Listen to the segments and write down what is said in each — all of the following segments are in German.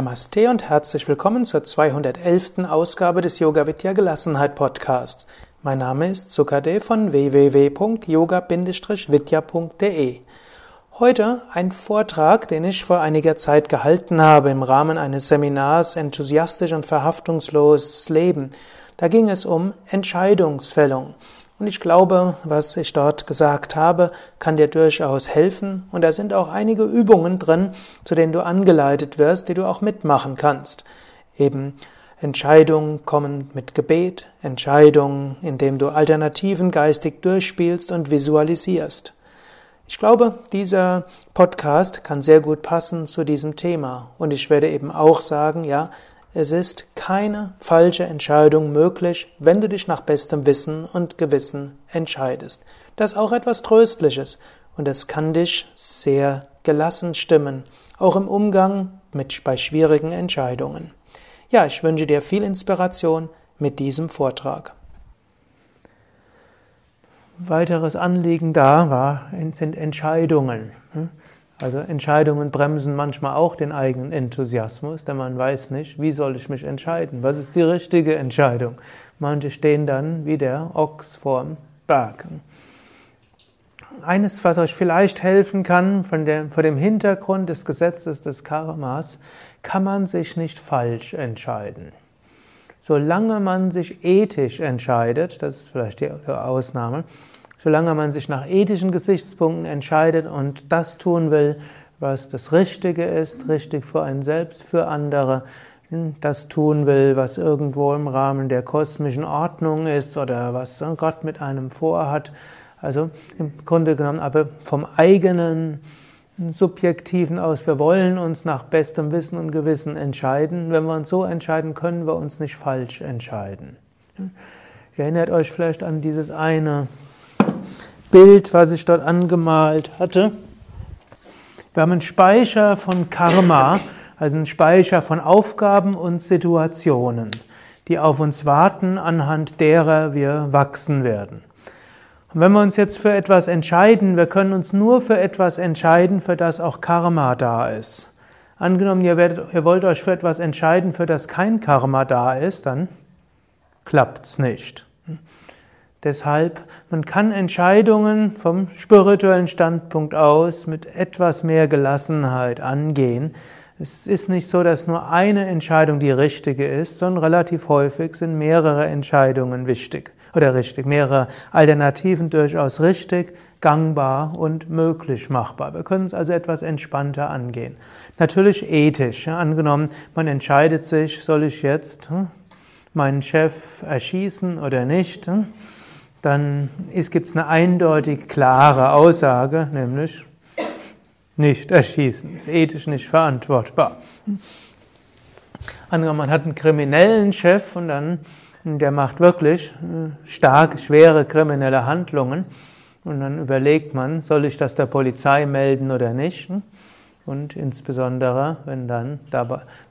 Namaste und herzlich willkommen zur 211. Ausgabe des Yoga Vidya Gelassenheit Podcasts. Mein Name ist Sukade von www.yoga-vidya.de. Heute ein Vortrag, den ich vor einiger Zeit gehalten habe im Rahmen eines Seminars Enthusiastisch und verhaftungsloses Leben. Da ging es um Entscheidungsfällung. Und ich glaube, was ich dort gesagt habe, kann dir durchaus helfen. Und da sind auch einige Übungen drin, zu denen du angeleitet wirst, die du auch mitmachen kannst. Eben Entscheidungen kommen mit Gebet, Entscheidungen, indem du Alternativen geistig durchspielst und visualisierst. Ich glaube, dieser Podcast kann sehr gut passen zu diesem Thema. Und ich werde eben auch sagen, ja, es ist keine falsche Entscheidung möglich, wenn du dich nach bestem Wissen und Gewissen entscheidest. Das ist auch etwas Tröstliches und es kann dich sehr gelassen stimmen, auch im Umgang mit bei schwierigen Entscheidungen. Ja, ich wünsche dir viel Inspiration mit diesem Vortrag. Weiteres Anliegen da war, sind Entscheidungen. Also Entscheidungen bremsen manchmal auch den eigenen Enthusiasmus, denn man weiß nicht, wie soll ich mich entscheiden? Was ist die richtige Entscheidung? Manche stehen dann wie der Ochs vorm Berg. Eines, was euch vielleicht helfen kann, von dem, vor dem Hintergrund des Gesetzes des Karmas, kann man sich nicht falsch entscheiden. Solange man sich ethisch entscheidet, das ist vielleicht die Ausnahme, solange man sich nach ethischen Gesichtspunkten entscheidet und das tun will, was das Richtige ist, richtig für einen selbst, für andere, das tun will, was irgendwo im Rahmen der kosmischen Ordnung ist oder was Gott mit einem vorhat. Also im Grunde genommen aber vom eigenen subjektiven aus, wir wollen uns nach bestem Wissen und Gewissen entscheiden. Wenn wir uns so entscheiden, können wir uns nicht falsch entscheiden. Ihr erinnert euch vielleicht an dieses eine Bild, was ich dort angemalt hatte. Wir haben einen Speicher von Karma, also einen Speicher von Aufgaben und Situationen, die auf uns warten, anhand derer wir wachsen werden. Und wenn wir uns jetzt für etwas entscheiden, wir können uns nur für etwas entscheiden, für das auch Karma da ist. Angenommen, ihr, werdet, ihr wollt euch für etwas entscheiden, für das kein Karma da ist, dann klappt's nicht. Deshalb, man kann Entscheidungen vom spirituellen Standpunkt aus mit etwas mehr Gelassenheit angehen. Es ist nicht so, dass nur eine Entscheidung die richtige ist, sondern relativ häufig sind mehrere Entscheidungen wichtig oder richtig, mehrere Alternativen durchaus richtig, gangbar und möglich machbar. Wir können es also etwas entspannter angehen. Natürlich ethisch. Angenommen, man entscheidet sich, soll ich jetzt hm, meinen Chef erschießen oder nicht? Hm? Dann gibt es eine eindeutig klare Aussage, nämlich nicht erschießen, ist ethisch nicht verantwortbar. Man hat einen kriminellen Chef und dann der macht wirklich äh, stark, schwere kriminelle Handlungen und dann überlegt man, soll ich das der Polizei melden oder nicht? Und insbesondere, wenn dann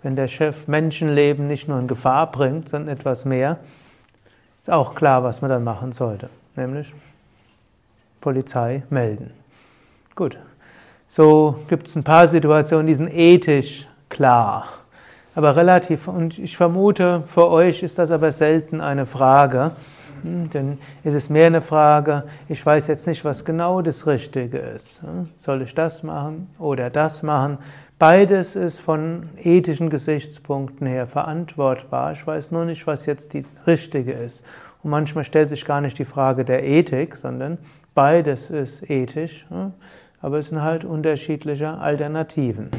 wenn der Chef Menschenleben nicht nur in Gefahr bringt, sondern etwas mehr, ist auch klar, was man dann machen sollte, nämlich Polizei melden. Gut, so gibt es ein paar Situationen, die sind ethisch klar, aber relativ, und ich vermute, für euch ist das aber selten eine Frage, hm, denn ist es mehr eine Frage, ich weiß jetzt nicht, was genau das Richtige ist. Hm, soll ich das machen oder das machen? Beides ist von ethischen Gesichtspunkten her verantwortbar. Ich weiß nur nicht, was jetzt die richtige ist. Und manchmal stellt sich gar nicht die Frage der Ethik, sondern beides ist ethisch. Aber es sind halt unterschiedliche Alternativen.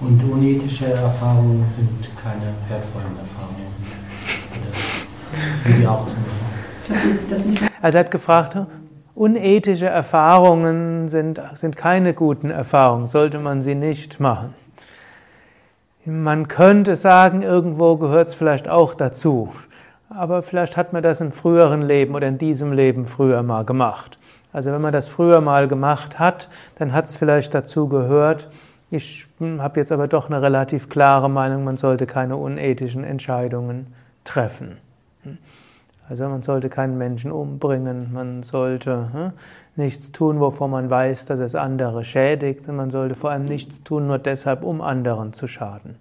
Und unethische Erfahrungen sind keine wertvollen Erfahrungen. Wie die auch zu machen. Also er hat gefragt, Unethische Erfahrungen sind, sind keine guten Erfahrungen, sollte man sie nicht machen. Man könnte sagen, irgendwo gehört es vielleicht auch dazu, aber vielleicht hat man das im früheren Leben oder in diesem Leben früher mal gemacht. Also wenn man das früher mal gemacht hat, dann hat es vielleicht dazu gehört. Ich habe jetzt aber doch eine relativ klare Meinung, man sollte keine unethischen Entscheidungen treffen. Also man sollte keinen Menschen umbringen, man sollte hm, nichts tun, wovon man weiß, dass es andere schädigt, und man sollte vor allem nichts tun, nur deshalb, um anderen zu schaden.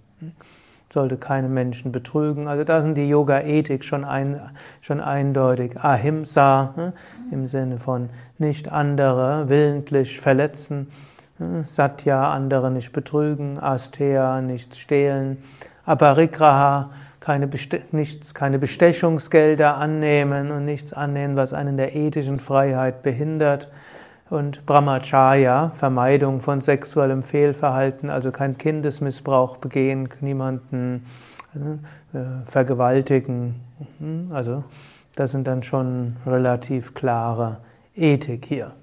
Sollte keine Menschen betrügen. Also da sind die Yoga-Ethik schon, ein, schon eindeutig. Ahimsa hm, im Sinne von nicht andere willentlich verletzen. Hm, Satya, andere nicht betrügen. Asteya, nichts stehlen. Aparigraha, keine, nichts, keine Bestechungsgelder annehmen und nichts annehmen, was einen der ethischen Freiheit behindert. Und Brahmacharya, Vermeidung von sexuellem Fehlverhalten, also kein Kindesmissbrauch begehen, niemanden äh, vergewaltigen. Hm, also das sind dann schon relativ klare Ethik hier.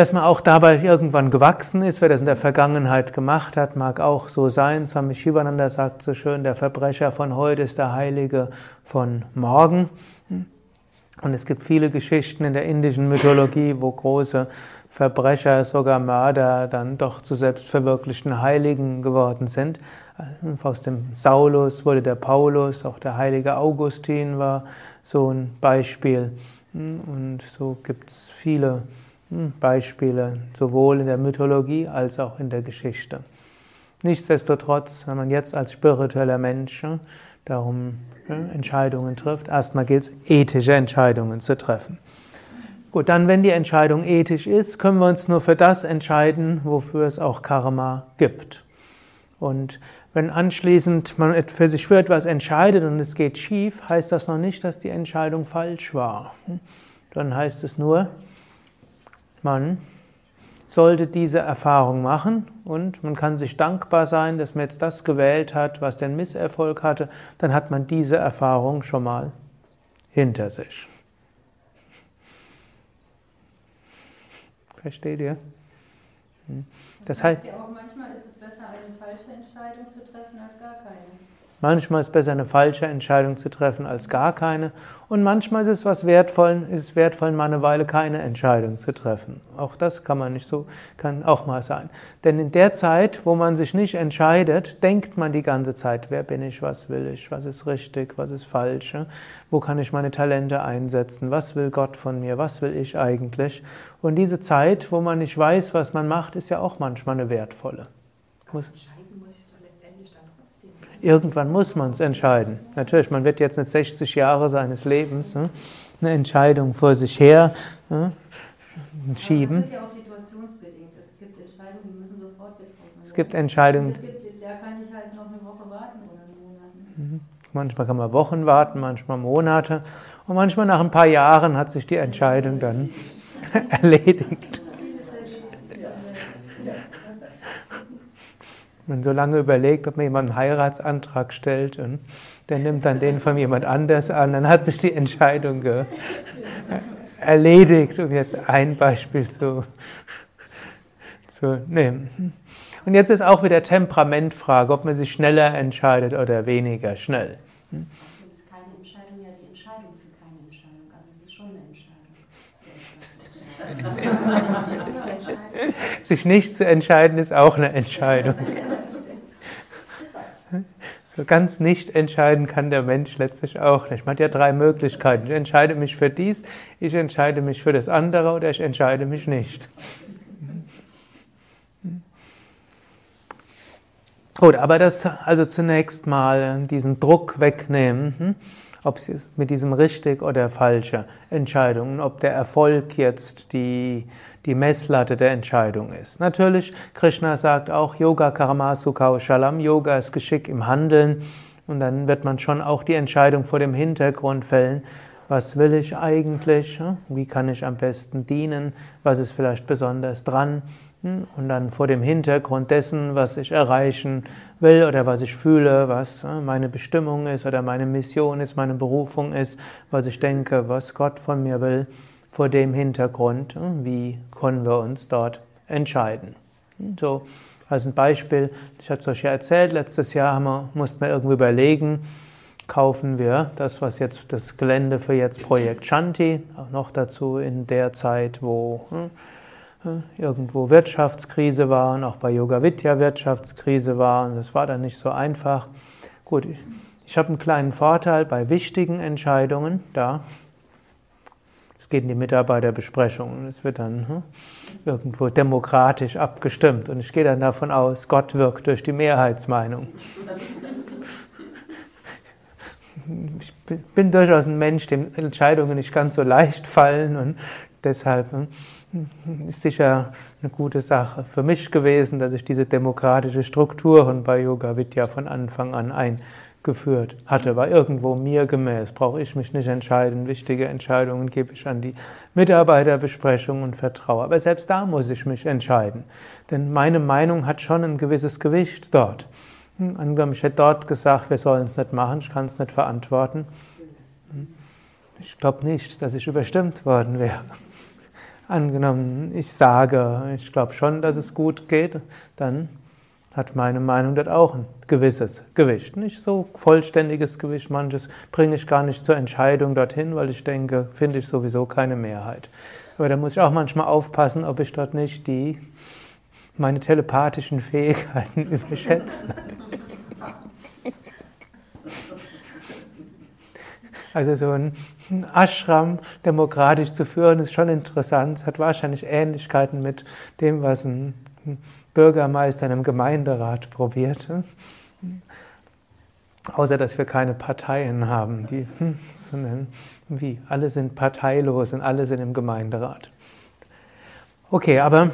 Dass man auch dabei irgendwann gewachsen ist, wer das in der Vergangenheit gemacht hat, mag auch so sein. Swami Shivananda sagt so schön, der Verbrecher von heute ist der Heilige von morgen. Und es gibt viele Geschichten in der indischen Mythologie, wo große Verbrecher, sogar Mörder, dann doch zu selbstverwirklichten Heiligen geworden sind. Aus dem Saulus wurde der Paulus, auch der heilige Augustin war so ein Beispiel. Und so gibt es viele hm, Beispiele, sowohl in der Mythologie als auch in der Geschichte. Nichtsdestotrotz, wenn man jetzt als spiritueller Mensch hm, darum hm, Entscheidungen trifft, erstmal gilt es, ethische Entscheidungen zu treffen. Gut, dann, wenn die Entscheidung ethisch ist, können wir uns nur für das entscheiden, wofür es auch Karma gibt. Und wenn anschließend man für sich für etwas entscheidet und es geht schief, heißt das noch nicht, dass die Entscheidung falsch war. Dann heißt es nur, man sollte diese Erfahrung machen und man kann sich dankbar sein, dass man jetzt das gewählt hat, was den Misserfolg hatte, dann hat man diese Erfahrung schon mal hinter sich. Versteht ihr? Hm. Das, das heißt ja auch, manchmal ist es besser, eine falsche Entscheidung zu treffen als gar keine. Manchmal ist es besser, eine falsche Entscheidung zu treffen als gar keine. Und manchmal ist es was wertvoll, ist es wertvoll, mal eine Weile keine Entscheidung zu treffen. Auch das kann man nicht so, kann auch mal sein. Denn in der Zeit, wo man sich nicht entscheidet, denkt man die ganze Zeit, wer bin ich, was will ich, was ist richtig, was ist falsch, wo kann ich meine Talente einsetzen, was will Gott von mir, was will ich eigentlich. Und diese Zeit, wo man nicht weiß, was man macht, ist ja auch manchmal eine wertvolle. Muss Irgendwann muss man es entscheiden. Natürlich, man wird jetzt nicht 60 Jahre seines Lebens ne, eine Entscheidung vor sich her ne, schieben. das ist ja auch situationsbedingt. Es gibt Entscheidungen, die müssen sofort getroffen werden. Es gibt Entscheidungen. Es gibt, da kann ich halt noch eine Woche warten oder einen Monat. Mhm. Manchmal kann man Wochen warten, manchmal Monate. Und manchmal nach ein paar Jahren hat sich die Entscheidung dann erledigt. Man so lange überlegt, ob man jemand einen Heiratsantrag stellt und der nimmt dann den von jemand anders an, dann hat sich die Entscheidung erledigt, um jetzt ein Beispiel zu, zu nehmen. Und jetzt ist auch wieder Temperamentfrage, ob man sich schneller entscheidet oder weniger schnell. ist keine Entscheidung ja die Entscheidung für keine Entscheidung. Also es ist schon eine Entscheidung. Sich nicht zu entscheiden ist auch eine Entscheidung. Ganz nicht entscheiden kann der Mensch letztlich auch nicht. Man hat ja drei Möglichkeiten. Ich entscheide mich für dies, ich entscheide mich für das andere oder ich entscheide mich nicht. Gut, aber das also zunächst mal diesen Druck wegnehmen, hm? Ob es mit diesem richtig oder falsche Entscheidung, ob der Erfolg jetzt die die Messlatte der Entscheidung ist. Natürlich, Krishna sagt auch, Yoga Karamasu Shalam, Yoga ist Geschick im Handeln. Und dann wird man schon auch die Entscheidung vor dem Hintergrund fällen, was will ich eigentlich, wie kann ich am besten dienen, was ist vielleicht besonders dran. Und dann vor dem Hintergrund dessen, was ich erreichen will oder was ich fühle, was meine Bestimmung ist oder meine Mission ist, meine Berufung ist, was ich denke, was Gott von mir will, vor dem Hintergrund, hm, wie können wir uns dort entscheiden. Hm, so, als ein Beispiel, ich hatte es euch ja erzählt, letztes Jahr haben wir, mussten wir irgendwie überlegen, kaufen wir das, was jetzt das Gelände für jetzt Projekt Shanti, auch noch dazu in der Zeit, wo hm, irgendwo Wirtschaftskrise war und auch bei Yoga Vidya Wirtschaftskrise war und das war dann nicht so einfach. Gut, ich habe einen kleinen Vorteil bei wichtigen Entscheidungen, da Es geht in die Mitarbeiterbesprechung und es wird dann hm, irgendwo demokratisch abgestimmt. Und ich gehe dann davon aus, Gott wirkt durch die Mehrheitsmeinung. Ich bin durchaus ein Mensch, dem Entscheidungen nicht ganz so leicht fallen und deshalb hm, ist sicher eine gute Sache für mich gewesen, dass ich diese demokratische Strukturen bei Yoga Vidya von Anfang an eingeführt hatte. War irgendwo mir gemäß, brauche ich mich nicht entscheiden. Wichtige Entscheidungen gebe ich an die Mitarbeiterbesprechung und vertraue. Aber selbst da muss ich mich entscheiden, denn meine Meinung hat schon ein gewisses Gewicht dort. Hm, angenommen, ich hätte dort gesagt, wir sollen es nicht machen, ich kann es nicht verantworten. Hm, ich glaube nicht, dass ich überstimmt worden wäre. Angenommen, ich sage, ich glaube schon, dass es gut geht, dann hat meine Meinung dort auch ein gewisses Gewicht. Nicht so vollständiges Gewicht, manches bringe ich gar nicht zur Entscheidung dorthin, weil ich denke, finde ich sowieso keine Mehrheit. Aber da muss ich auch manchmal aufpassen, ob ich dort nicht die, meine telepathischen Fähigkeiten überschätze. Also so ein Ashram demokratisch zu führen, ist schon interessant. Es hat wahrscheinlich Ähnlichkeiten mit dem, was ein Bürgermeister in einem Gemeinderat probiert. Außer dass wir keine Parteien haben, die, sondern wie, alle sind parteilos und alle sind im Gemeinderat. Okay, aber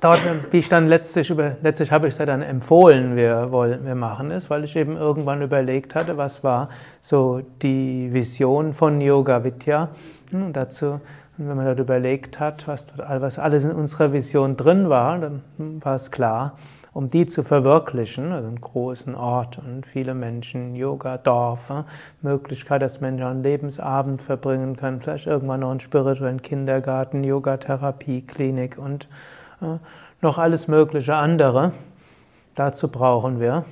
Dort, wie ich dann letztlich über, letztlich habe ich da dann empfohlen, wir wollen, wir machen es, weil ich eben irgendwann überlegt hatte, was war so die Vision von Yoga Vidya. Und dazu, wenn man dort überlegt hat, was, was alles in unserer Vision drin war, dann war es klar, um die zu verwirklichen, also einen großen Ort und viele Menschen, Yoga, Dorf, Möglichkeit, dass Menschen einen Lebensabend verbringen können, vielleicht irgendwann noch einen spirituellen Kindergarten, Yoga-Therapie, Klinik und noch alles mögliche andere. Dazu brauchen wir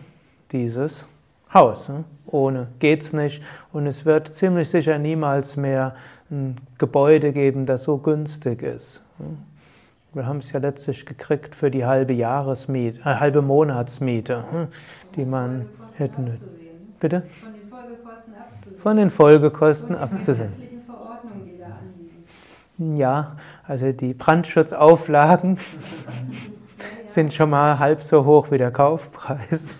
dieses Haus. Ohne geht's nicht. Und es wird ziemlich sicher niemals mehr ein Gebäude geben, das so günstig ist. Wir haben es ja letztlich gekriegt für die halbe Jahresmiete, äh, halbe Monatsmiete, die man hätten. Bitte? Von den Folgekosten abzusehen. Von den Folgekosten abzusehen. Ja, also die Brandschutzauflagen sind schon mal halb so hoch wie der Kaufpreis.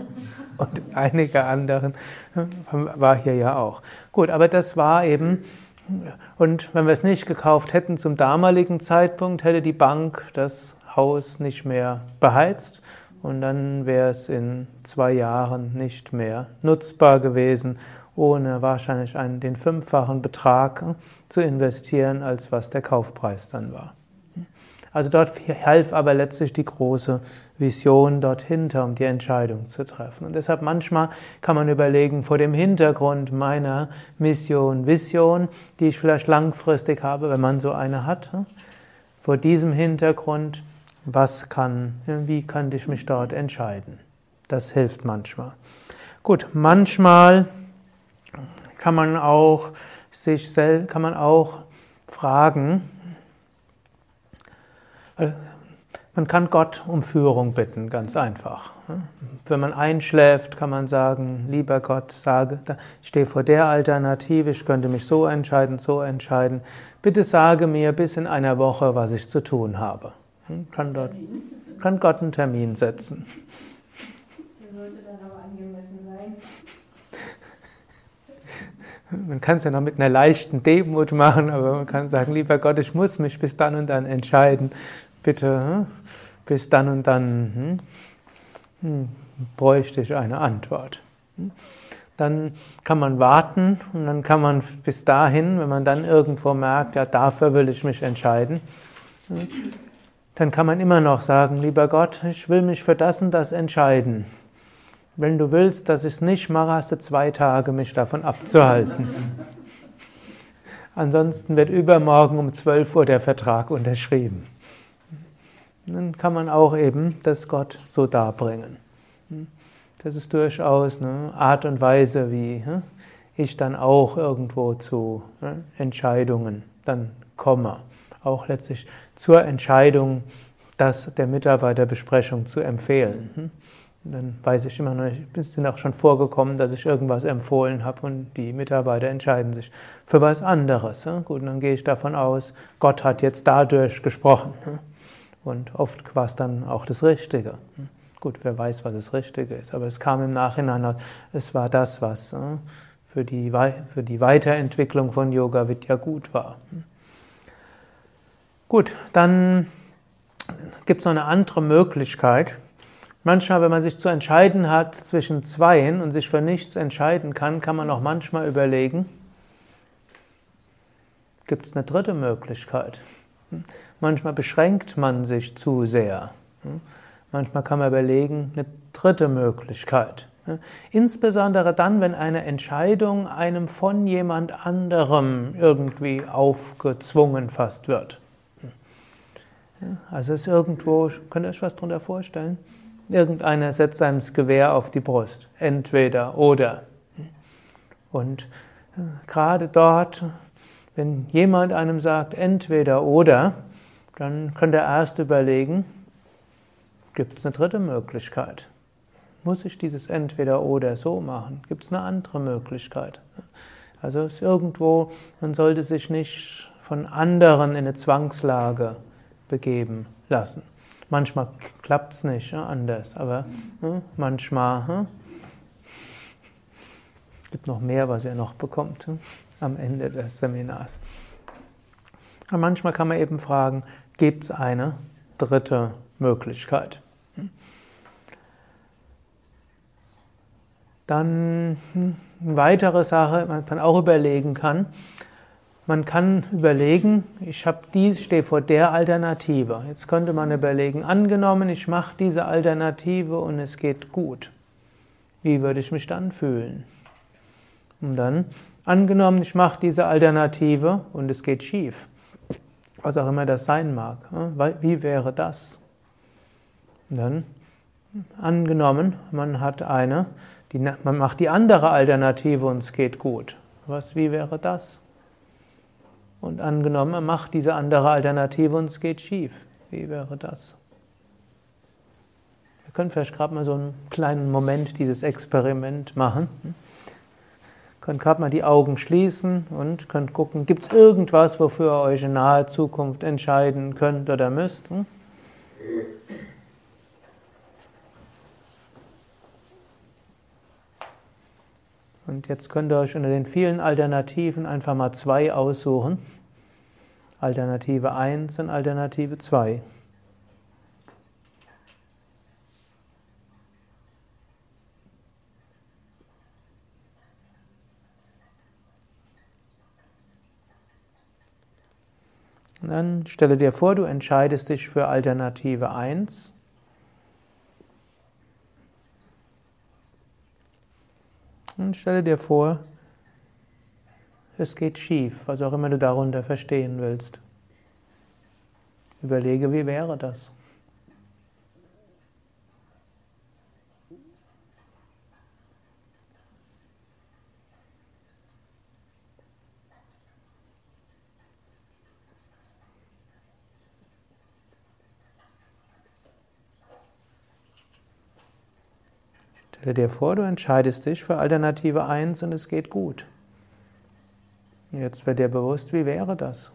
Und einige anderen war hier ja auch. Gut, aber das war eben, und wenn wir es nicht gekauft hätten zum damaligen Zeitpunkt, hätte die Bank das Haus nicht mehr beheizt und dann wäre es in zwei Jahren nicht mehr nutzbar gewesen ohne wahrscheinlich einen, den fünffachen Betrag zu investieren, als was der Kaufpreis dann war. Also dort half aber letztlich die große Vision dort um die Entscheidung zu treffen. Und deshalb manchmal kann man überlegen, vor dem Hintergrund meiner Mission, Vision, die ich vielleicht langfristig habe, wenn man so eine hat, vor diesem Hintergrund, was kann, wie kann ich mich dort entscheiden? Das hilft manchmal. Gut, manchmal kann man auch sich selbst, kann man auch fragen, man kann Gott um Führung bitten, ganz einfach. Wenn man einschläft, kann man sagen, lieber Gott, sage, ich stehe vor der Alternative, ich könnte mich so entscheiden, so entscheiden. Bitte sage mir bis in einer Woche, was ich zu tun habe. Hm, kann, dort, kann Gott einen Termin setzen. Man kann es ja noch mit einer leichten Demut machen, aber man kann sagen, lieber Gott, ich muss mich bis dann und dann entscheiden. Bitte, hm, bis dann und dann hm, hm, bräuchte ich eine Antwort. Dann kann man warten und dann kann man bis dahin, wenn man dann irgendwo merkt, ja, dafür will ich mich entscheiden, dann kann man immer noch sagen, lieber Gott, ich will mich für das und das entscheiden. Wenn du willst, dass ich es nicht mache, hast du zwei Tage, mich davon abzuhalten. Ansonsten wird übermorgen um 12 Uhr der Vertrag unterschrieben. Dann kann man auch eben das Gott so darbringen. Das ist durchaus eine Art und Weise, wie hm, ich dann auch irgendwo zu hm, Entscheidungen dann komme. Auch letztlich zur Entscheidung, das der Mitarbeiterbesprechung zu empfehlen. Dann weiß ich immer noch nicht, es ist auch schon vorgekommen, dass ich irgendwas empfohlen habe und die Mitarbeiter entscheiden sich für was anderes. Gut, dann gehe ich davon aus, Gott hat jetzt dadurch gesprochen. Und oft war es dann auch das Richtige. Gut, wer weiß, was das Richtige ist, aber es kam im Nachhinein, es war das, was für die, für die Weiterentwicklung von Yoga Vidya gut war. Gut, dann gibt es noch eine andere Möglichkeit. Manchmal, wenn man sich zu entscheiden hat zwischen zweien und sich für nichts entscheiden kann, kann man auch manchmal überlegen, gibt es eine dritte Möglichkeit. Manchmal beschränkt man sich zu sehr. Manchmal kann man überlegen, eine dritte Möglichkeit. Insbesondere dann, wenn eine Entscheidung einem von jemand anderem irgendwie aufgezwungen fast wird. Also es ist irgendwo, könnt ihr euch was darunter vorstellen? Irgendeiner setzt das Gewehr auf die Brust. Entweder oder. Und äh, gerade dort, wenn jemand einem sagt, entweder oder, dann kann der Erste überlegen, gibt es eine dritte Möglichkeit? Muss ich dieses entweder oder so machen? Gibt es eine andere Möglichkeit? Also ist irgendwo, man sollte sich nicht von anderen in eine Zwangslage begeben lassen. Manchmal klappt es nicht ja, anders, aber ja, manchmal ja, gibt noch mehr, was ihr noch bekommt am Ende des Seminars. Und manchmal kann man eben fragen, gibt es eine dritte Möglichkeit? Dann hm, eine weitere Sache, man auch überlegen kann, man kann überlegen, ich habe dies, stehe vor der Alternative. Jetzt könnte man überlegen, angenommen, ich mache diese Alternative und es geht gut. Wie würde ich mich dann fühlen? Und dann, angenommen, ich mache diese Alternative und es geht schief. Was auch immer das sein mag. Wie wäre das? Und dann, angenommen, man hat eine, die, man macht die andere Alternative und es geht gut. Was, wie wäre das? Und angenommen, er macht diese andere Alternative und es geht schief. Wie wäre das? Wir können vielleicht gerade mal so einen kleinen Moment dieses Experiment machen. Ihr könnt gerade mal die Augen schließen und könnt gucken, gibt es irgendwas, wofür ihr euch in naher Zukunft entscheiden könnt oder müsst? Und jetzt könnt ihr euch unter den vielen Alternativen einfach mal zwei aussuchen. Alternative 1 und Alternative 2. Und dann stelle dir vor, du entscheidest dich für Alternative 1 Und stelle dir vor, es geht schief, was auch immer du darunter verstehen willst. Überlege, wie wäre das? Stelle dir vor, du entscheidest dich für Alternative 1 und es geht gut. Jetzt wird dir bewusst, wie wäre das?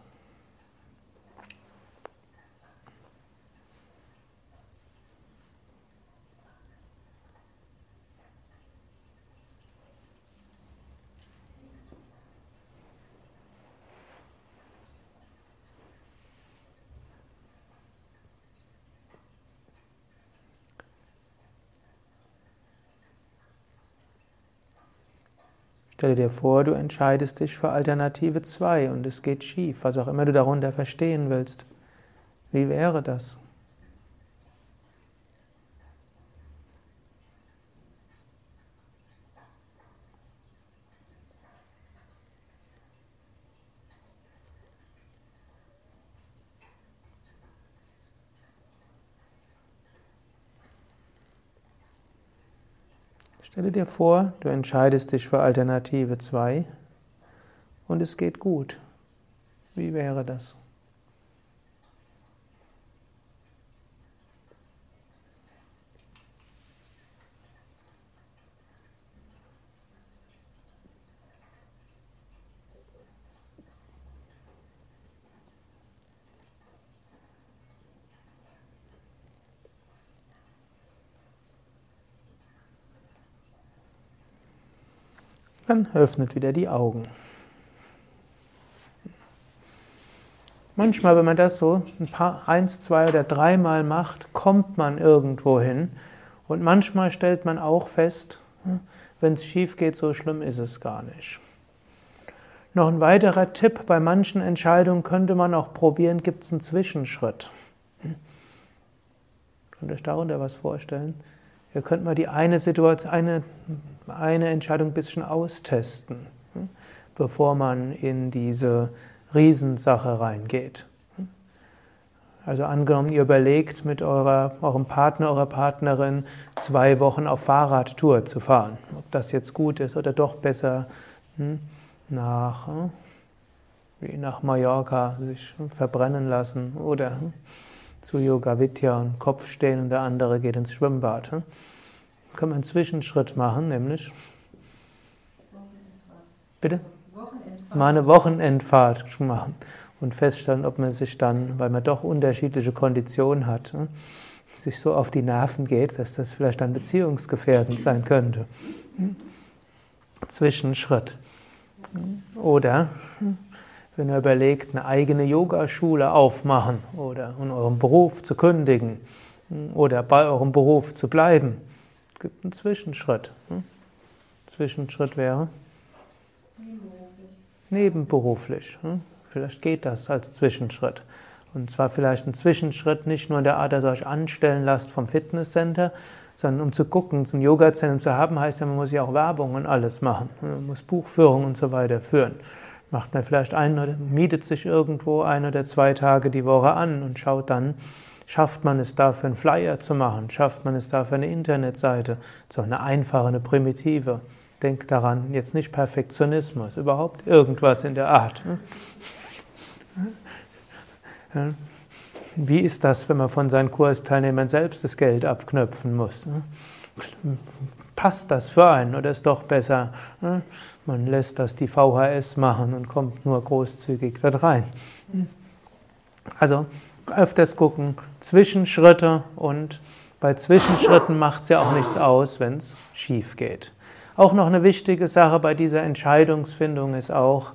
Stelle dir vor, du entscheidest dich für Alternative 2 und es geht schief, was auch immer du darunter verstehen willst. Wie wäre das? Stelle dir vor, du entscheidest dich für Alternative 2 und es geht gut. Wie wäre das? Dann öffnet wieder die Augen. Manchmal, wenn man das so ein paar, eins, zwei oder dreimal macht, kommt man irgendwo hin. Und manchmal stellt man auch fest, wenn es schief geht, so schlimm ist es gar nicht. Noch ein weiterer Tipp, bei manchen Entscheidungen könnte man auch probieren, gibt es einen Zwischenschritt. Könnt ihr euch darunter was vorstellen? Ihr könnt mal die eine Situation, eine, eine Entscheidung ein bisschen austesten, bevor man in diese Riesensache reingeht. Also angenommen, ihr überlegt mit eurer, eurem Partner, eurer Partnerin zwei Wochen auf Fahrradtour zu fahren. Ob das jetzt gut ist oder doch besser hm, nach, hm, nach Mallorca sich verbrennen lassen oder hm, zu Yoga Vidya und Kopf stehen und der andere geht ins Schwimmbad. Hm. Können wir einen Zwischenschritt machen, nämlich Bitte? Mal eine Wochenendfahrt machen und feststellen, ob man sich dann, weil man doch unterschiedliche Konditionen hat, ne, sich so auf die Nerven geht, dass das vielleicht dann beziehungsgefährdend sein könnte. Zwischenschritt. Oder wenn ihr überlegt, eine eigene Yogaschule aufmachen oder in eurem Beruf zu kündigen oder bei eurem Beruf zu bleiben, es gibt einen Zwischenschritt. Zwischenschritt wäre nebenberuflich. Vielleicht geht das als Zwischenschritt. Und zwar vielleicht ein Zwischenschritt nicht nur in der Art, dass ihr euch anstellen lasst vom Fitnesscenter, sondern um zu gucken, ein Yoga-Zentrum zu haben, heißt ja, man muss ja auch Werbung und alles machen. Man muss Buchführung und so weiter führen. Macht man vielleicht ein oder mietet sich irgendwo ein oder zwei Tage die Woche an und schaut dann, schafft man es dafür einen Flyer zu machen, schafft man es dafür eine Internetseite, so eine einfache, eine primitive. Denkt daran, jetzt nicht Perfektionismus, überhaupt irgendwas in der Art. Wie ist das, wenn man von seinen Kursteilnehmern selbst das Geld abknöpfen muss? Passt das für einen oder ist doch besser, man lässt das die VHS machen und kommt nur großzügig dort rein? Also öfters gucken, Zwischenschritte und bei Zwischenschritten macht es ja auch nichts aus, wenn es schief geht. Auch noch eine wichtige Sache bei dieser Entscheidungsfindung ist auch,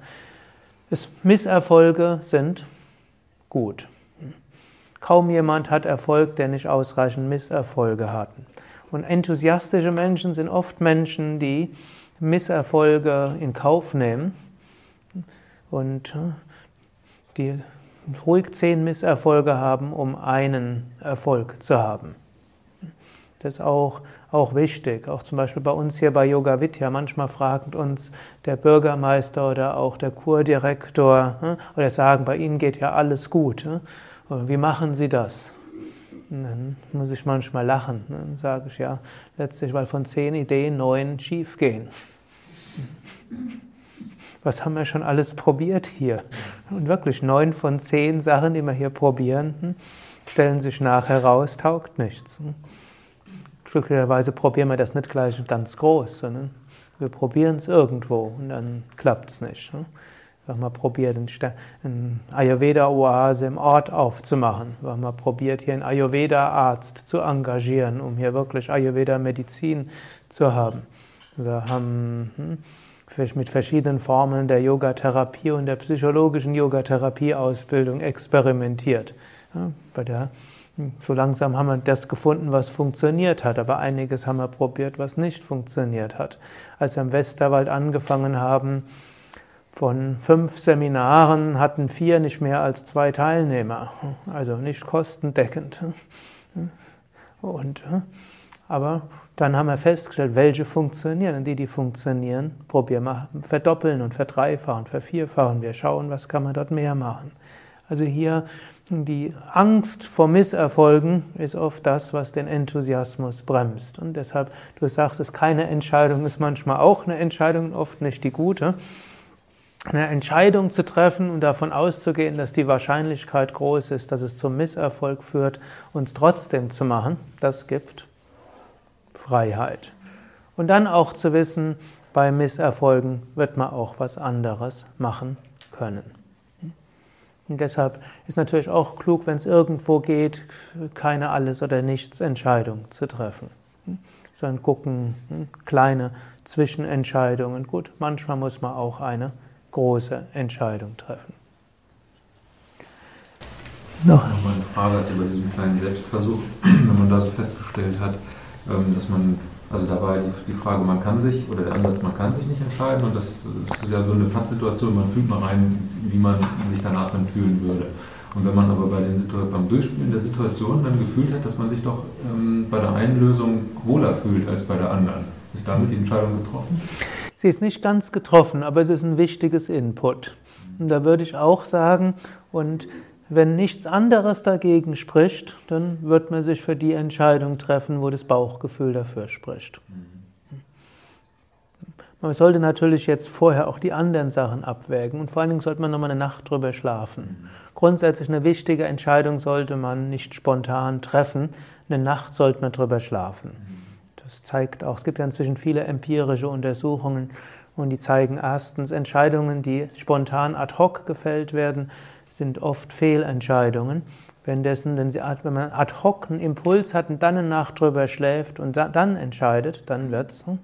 Misserfolge sind gut. Kaum jemand hat Erfolg, der nicht ausreichend Misserfolge hat. Und enthusiastische Menschen sind oft Menschen, die Misserfolge in Kauf nehmen und äh, die ruhig zehn Misserfolge haben, um einen Erfolg zu haben. Das ist auch, auch wichtig. Auch zum Beispiel bei uns hier bei Yoga Vidya. Manchmal fragt uns der Bürgermeister oder auch der Kurdirektor hm, oder sagen, bei Ihnen geht ja alles gut. Hm. Wie machen Sie das? Dann muss ich manchmal lachen. Dann sage ich ja, letztlich, weil von zehn Ideen neun schief gehen. Was haben wir schon alles probiert hier? Und wirklich neun von zehn Sachen, die wir hier probieren, hm, stellen sich nachher raus, taugt nichts. Glücklicherweise probieren wir das nicht gleich ganz groß, sondern wir probieren es irgendwo und dann klappt es nicht. Wir haben mal probiert, eine Ayurveda-Oase im Ort aufzumachen. Wir haben mal probiert, hier einen Ayurveda-Arzt zu engagieren, um hier wirklich Ayurveda-Medizin zu haben. Wir haben hm, mit verschiedenen Formen der Yogatherapie und der psychologischen Yogatherapie-Ausbildung experimentiert. bei der so langsam haben wir das gefunden, was funktioniert hat, aber einiges haben wir probiert, was nicht funktioniert hat. Als wir im Westerwald angefangen haben, von fünf Seminaren hatten vier nicht mehr als zwei Teilnehmer, also nicht kostendeckend. Und, aber dann haben wir festgestellt, welche funktionieren. Und die, die funktionieren, probieren wir verdoppeln und verdreifachen, vervierfachen. Wir schauen, was kann man dort mehr machen. Also hier die Angst vor Misserfolgen ist oft das, was den Enthusiasmus bremst. Und deshalb, du sagst, es keine Entscheidung ist manchmal auch eine Entscheidung, oft nicht die gute. Eine Entscheidung zu treffen und davon auszugehen, dass die Wahrscheinlichkeit groß ist, dass es zum Misserfolg führt, uns trotzdem zu machen, das gibt Freiheit. Und dann auch zu wissen, bei Misserfolgen wird man auch was anderes machen können. Und deshalb ist natürlich auch klug, wenn es irgendwo geht, keine Alles- oder Nichts-Entscheidung zu treffen. sondern gucken, hm, kleine Zwischenentscheidungen. Gut, manchmal muss man auch eine große Entscheidung treffen. Noch mal eine Frage also über diesen kleinen Selbstversuch, wenn man da so festgestellt hat, ähm, dass man, also da war die Frage, man kann sich, oder der Ansatz, man kann sich nicht entscheiden und das ist ja so eine Pattsituation, man fühlt mal rein, wie man sich danach dann fühlen würde. Und wenn man aber bei den beim Durchspielen der Situation dann gefühlt hat, dass man sich doch ähm, bei der einen Lösung wohler fühlt als bei der anderen, ist damit die Entscheidung getroffen? Sie ist nicht ganz getroffen, aber es ist ein wichtiges Input. Und da würde ich auch sagen, und wenn nichts anderes dagegen spricht, dann wird man sich für die Entscheidung treffen, wo das Bauchgefühl dafür spricht. Man sollte natürlich jetzt vorher auch die anderen Sachen abwägen und vor allen Dingen sollte man nochmal eine Nacht drüber schlafen. Grundsätzlich eine wichtige Entscheidung sollte man nicht spontan treffen. Eine Nacht sollte man drüber schlafen. Das zeigt auch, es gibt ja inzwischen viele empirische Untersuchungen und die zeigen erstens Entscheidungen, die spontan ad hoc gefällt werden, sind oft Fehlentscheidungen. Währenddessen, wenn, sie, wenn man ad hoc einen Impuls hat und dann eine Nacht drüber schläft und dann entscheidet, dann wird's, hm,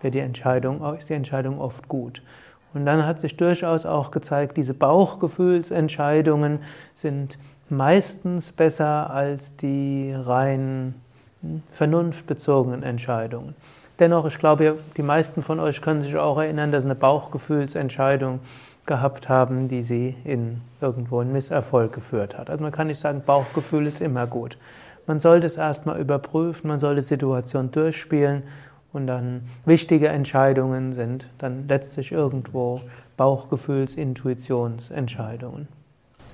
wird die Entscheidung, ist die Entscheidung oft gut. Und dann hat sich durchaus auch gezeigt, diese Bauchgefühlsentscheidungen sind meistens besser als die rein vernunftbezogenen Entscheidungen. Dennoch, ich glaube, die meisten von euch können sich auch erinnern, dass eine Bauchgefühlsentscheidung gehabt haben, die sie in irgendwo einen Misserfolg geführt hat. Also man kann nicht sagen, Bauchgefühl ist immer gut. Man sollte es erstmal überprüfen, man sollte die Situation durchspielen und dann wichtige Entscheidungen sind dann letztlich irgendwo Bauchgefühls-, Intuitionsentscheidungen.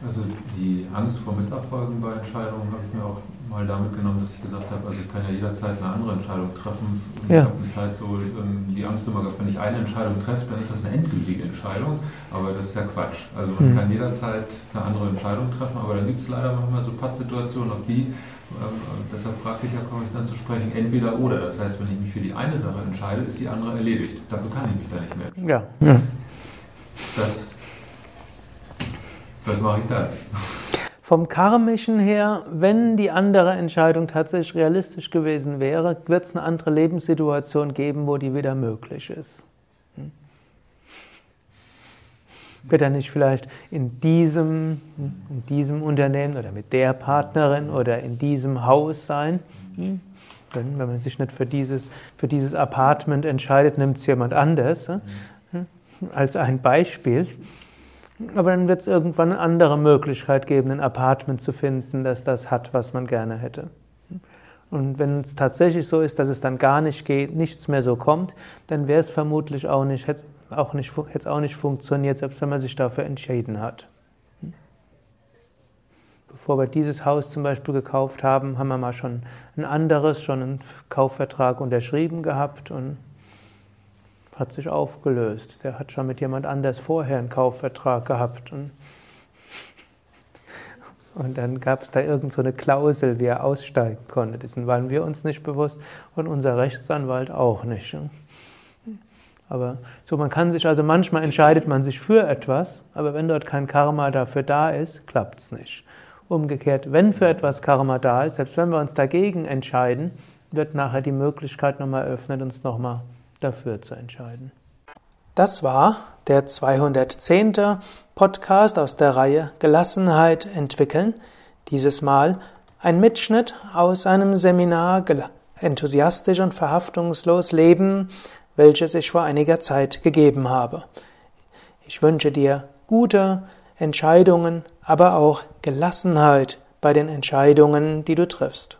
Also die Angst vor Misserfolgen bei Entscheidungen habe ich mir auch mal damit genommen, dass ich gesagt habe, also ich kann ja jederzeit eine andere Entscheidung treffen. Und ja. ich habe eine Zeit so ähm, die Angst immer gehabt, wenn ich eine Entscheidung treffe, dann ist das eine endgültige Entscheidung. Aber das ist ja Quatsch. Also man mhm. kann jederzeit eine andere Entscheidung treffen, aber dann gibt es leider manchmal so Pattsituationen, auf die, ähm, deshalb fragte ich ja, komme ich dann zu sprechen, entweder oder. Das heißt, wenn ich mich für die eine Sache entscheide, ist die andere erledigt. Dafür kann ich mich da nicht mehr. Ja. ja. Das was mache ich dann? Vom Karmischen her, wenn die andere Entscheidung tatsächlich realistisch gewesen wäre, wird es eine andere Lebenssituation geben, wo die wieder möglich ist. Hm? Wird er nicht vielleicht in diesem, in diesem Unternehmen oder mit der Partnerin oder in diesem Haus sein? Hm? Wenn man sich nicht für dieses, für dieses Apartment entscheidet, nimmt es jemand anders. Hm? Als ein Beispiel. Aber dann wird es irgendwann eine andere Möglichkeit geben, ein Apartment zu finden, das das hat, was man gerne hätte. Und wenn es tatsächlich so ist, dass es dann gar nicht geht, nichts mehr so kommt, dann wäre es vermutlich auch nicht, hätte auch nicht, auch nicht funktioniert, selbst wenn man sich dafür entschieden hat. Bevor wir dieses Haus zum Beispiel gekauft haben, haben wir mal schon ein anderes, schon einen Kaufvertrag unterschrieben gehabt und hat sich aufgelöst. Der hat schon mit jemand anders vorher einen Kaufvertrag gehabt. Und, und dann gab es da irgend so Klausel, wie er aussteigen konnte. Dessen waren wir uns nicht bewusst und unser Rechtsanwalt auch nicht. Aber so, man kann sich, also manchmal entscheidet man sich für etwas, aber wenn dort kein Karma dafür da ist, klappt es nicht. Umgekehrt, wenn für etwas Karma da ist, selbst wenn wir uns dagegen entscheiden, wird nachher die Möglichkeit nochmal eröffnet, uns nochmal dafür zu entscheiden. Das war der 210. Podcast aus der Reihe Gelassenheit entwickeln. Dieses Mal ein Mitschnitt aus einem Seminar Enthusiastisch und verhaftungslos leben, welches ich vor einiger Zeit gegeben habe. Ich wünsche dir gute Entscheidungen, aber auch Gelassenheit bei den Entscheidungen, die du triffst.